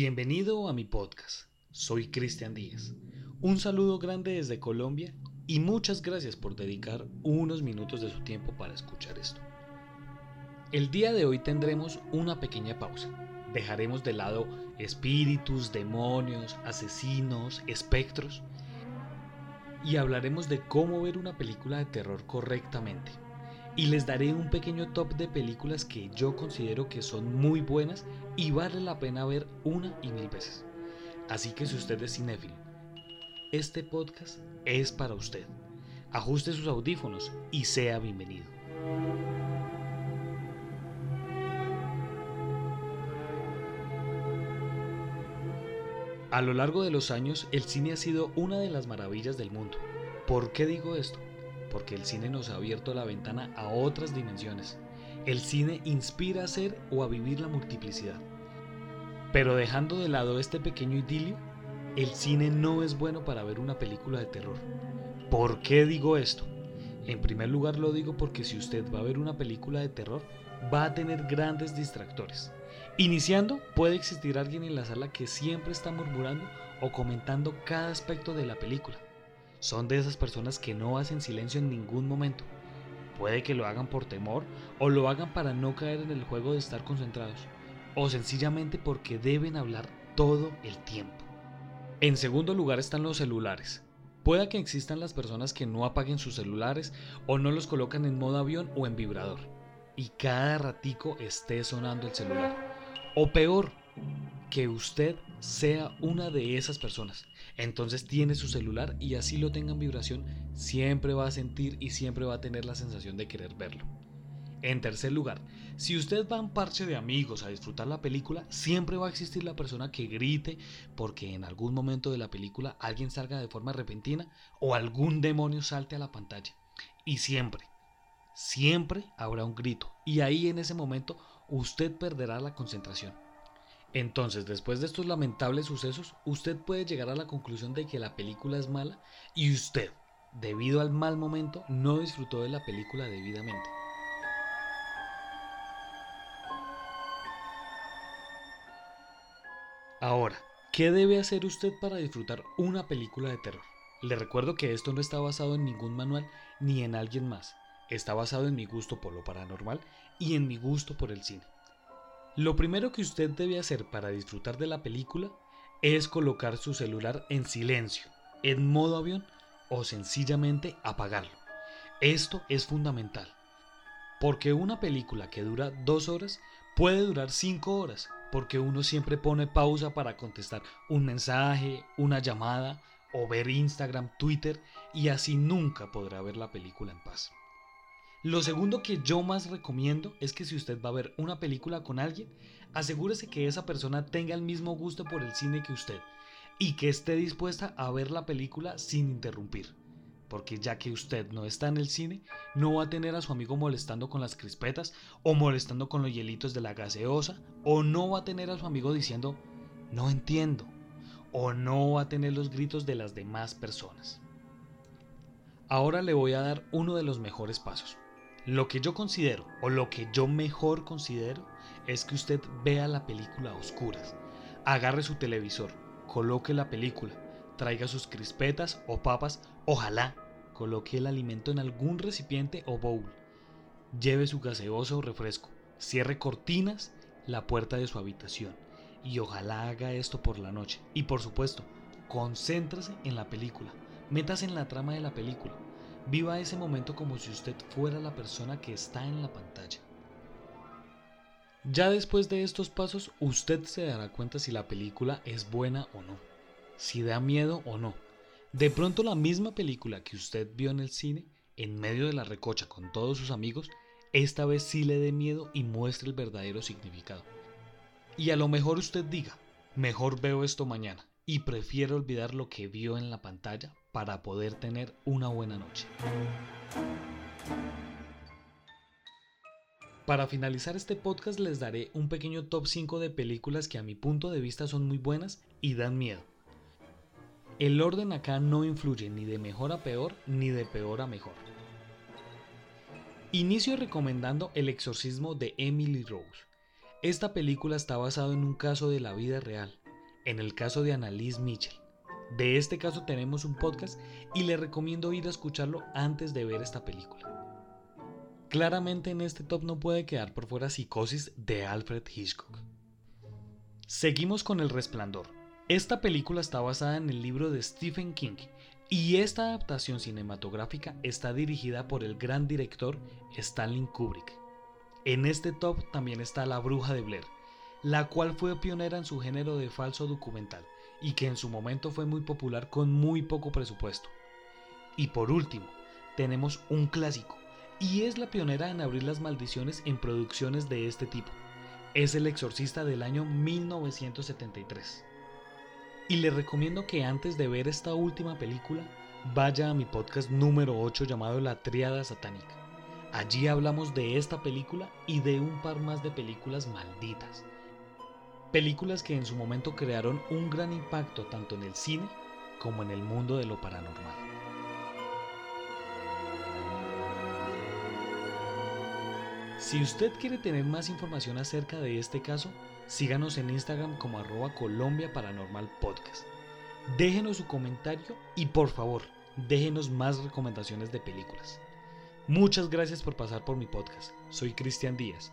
Bienvenido a mi podcast. Soy Cristian Díaz. Un saludo grande desde Colombia y muchas gracias por dedicar unos minutos de su tiempo para escuchar esto. El día de hoy tendremos una pequeña pausa. Dejaremos de lado espíritus, demonios, asesinos, espectros y hablaremos de cómo ver una película de terror correctamente y les daré un pequeño top de películas que yo considero que son muy buenas y vale la pena ver una y mil veces. Así que si usted es cinéfilo, este podcast es para usted. Ajuste sus audífonos y sea bienvenido. A lo largo de los años, el cine ha sido una de las maravillas del mundo. ¿Por qué digo esto? Porque el cine nos ha abierto la ventana a otras dimensiones. El cine inspira a ser o a vivir la multiplicidad. Pero dejando de lado este pequeño idilio, el cine no es bueno para ver una película de terror. ¿Por qué digo esto? En primer lugar lo digo porque si usted va a ver una película de terror, va a tener grandes distractores. Iniciando, puede existir alguien en la sala que siempre está murmurando o comentando cada aspecto de la película. Son de esas personas que no hacen silencio en ningún momento. Puede que lo hagan por temor o lo hagan para no caer en el juego de estar concentrados, o sencillamente porque deben hablar todo el tiempo. En segundo lugar están los celulares. Puede que existan las personas que no apaguen sus celulares o no los colocan en modo avión o en vibrador y cada ratico esté sonando el celular. O peor, que usted sea una de esas personas. Entonces tiene su celular y así lo tenga en vibración, siempre va a sentir y siempre va a tener la sensación de querer verlo. En tercer lugar, si usted va en parche de amigos a disfrutar la película, siempre va a existir la persona que grite porque en algún momento de la película alguien salga de forma repentina o algún demonio salte a la pantalla. Y siempre, siempre habrá un grito. Y ahí en ese momento usted perderá la concentración. Entonces, después de estos lamentables sucesos, usted puede llegar a la conclusión de que la película es mala y usted, debido al mal momento, no disfrutó de la película debidamente. Ahora, ¿qué debe hacer usted para disfrutar una película de terror? Le recuerdo que esto no está basado en ningún manual ni en alguien más. Está basado en mi gusto por lo paranormal y en mi gusto por el cine. Lo primero que usted debe hacer para disfrutar de la película es colocar su celular en silencio, en modo avión o sencillamente apagarlo. Esto es fundamental, porque una película que dura dos horas puede durar cinco horas, porque uno siempre pone pausa para contestar un mensaje, una llamada o ver Instagram, Twitter y así nunca podrá ver la película en paz. Lo segundo que yo más recomiendo es que si usted va a ver una película con alguien, asegúrese que esa persona tenga el mismo gusto por el cine que usted y que esté dispuesta a ver la película sin interrumpir. Porque ya que usted no está en el cine, no va a tener a su amigo molestando con las crispetas o molestando con los hielitos de la gaseosa o no va a tener a su amigo diciendo no entiendo o no va a tener los gritos de las demás personas. Ahora le voy a dar uno de los mejores pasos. Lo que yo considero, o lo que yo mejor considero, es que usted vea la película a oscuras. Agarre su televisor, coloque la película, traiga sus crispetas o papas, ojalá coloque el alimento en algún recipiente o bowl. Lleve su gaseosa o refresco, cierre cortinas, la puerta de su habitación y ojalá haga esto por la noche. Y por supuesto, concéntrese en la película, métase en la trama de la película Viva ese momento como si usted fuera la persona que está en la pantalla. Ya después de estos pasos, usted se dará cuenta si la película es buena o no, si da miedo o no. De pronto la misma película que usted vio en el cine, en medio de la recocha con todos sus amigos, esta vez sí le dé miedo y muestre el verdadero significado. Y a lo mejor usted diga, mejor veo esto mañana y prefiero olvidar lo que vio en la pantalla para poder tener una buena noche. Para finalizar este podcast les daré un pequeño top 5 de películas que a mi punto de vista son muy buenas y dan miedo. El orden acá no influye ni de mejor a peor ni de peor a mejor. Inicio recomendando El exorcismo de Emily Rose. Esta película está basada en un caso de la vida real en el caso de Annalise Mitchell. De este caso tenemos un podcast y le recomiendo ir a escucharlo antes de ver esta película. Claramente en este top no puede quedar por fuera Psicosis de Alfred Hitchcock. Seguimos con El Resplandor. Esta película está basada en el libro de Stephen King y esta adaptación cinematográfica está dirigida por el gran director Stanley Kubrick. En este top también está La Bruja de Blair, la cual fue pionera en su género de falso documental y que en su momento fue muy popular con muy poco presupuesto. Y por último, tenemos un clásico, y es la pionera en abrir las maldiciones en producciones de este tipo. Es El Exorcista del año 1973. Y le recomiendo que antes de ver esta última película, vaya a mi podcast número 8 llamado La Triada Satánica. Allí hablamos de esta película y de un par más de películas malditas Películas que en su momento crearon un gran impacto tanto en el cine como en el mundo de lo paranormal. Si usted quiere tener más información acerca de este caso, síganos en Instagram como arroba Colombia Paranormal Podcast. Déjenos su comentario y por favor, déjenos más recomendaciones de películas. Muchas gracias por pasar por mi podcast. Soy Cristian Díaz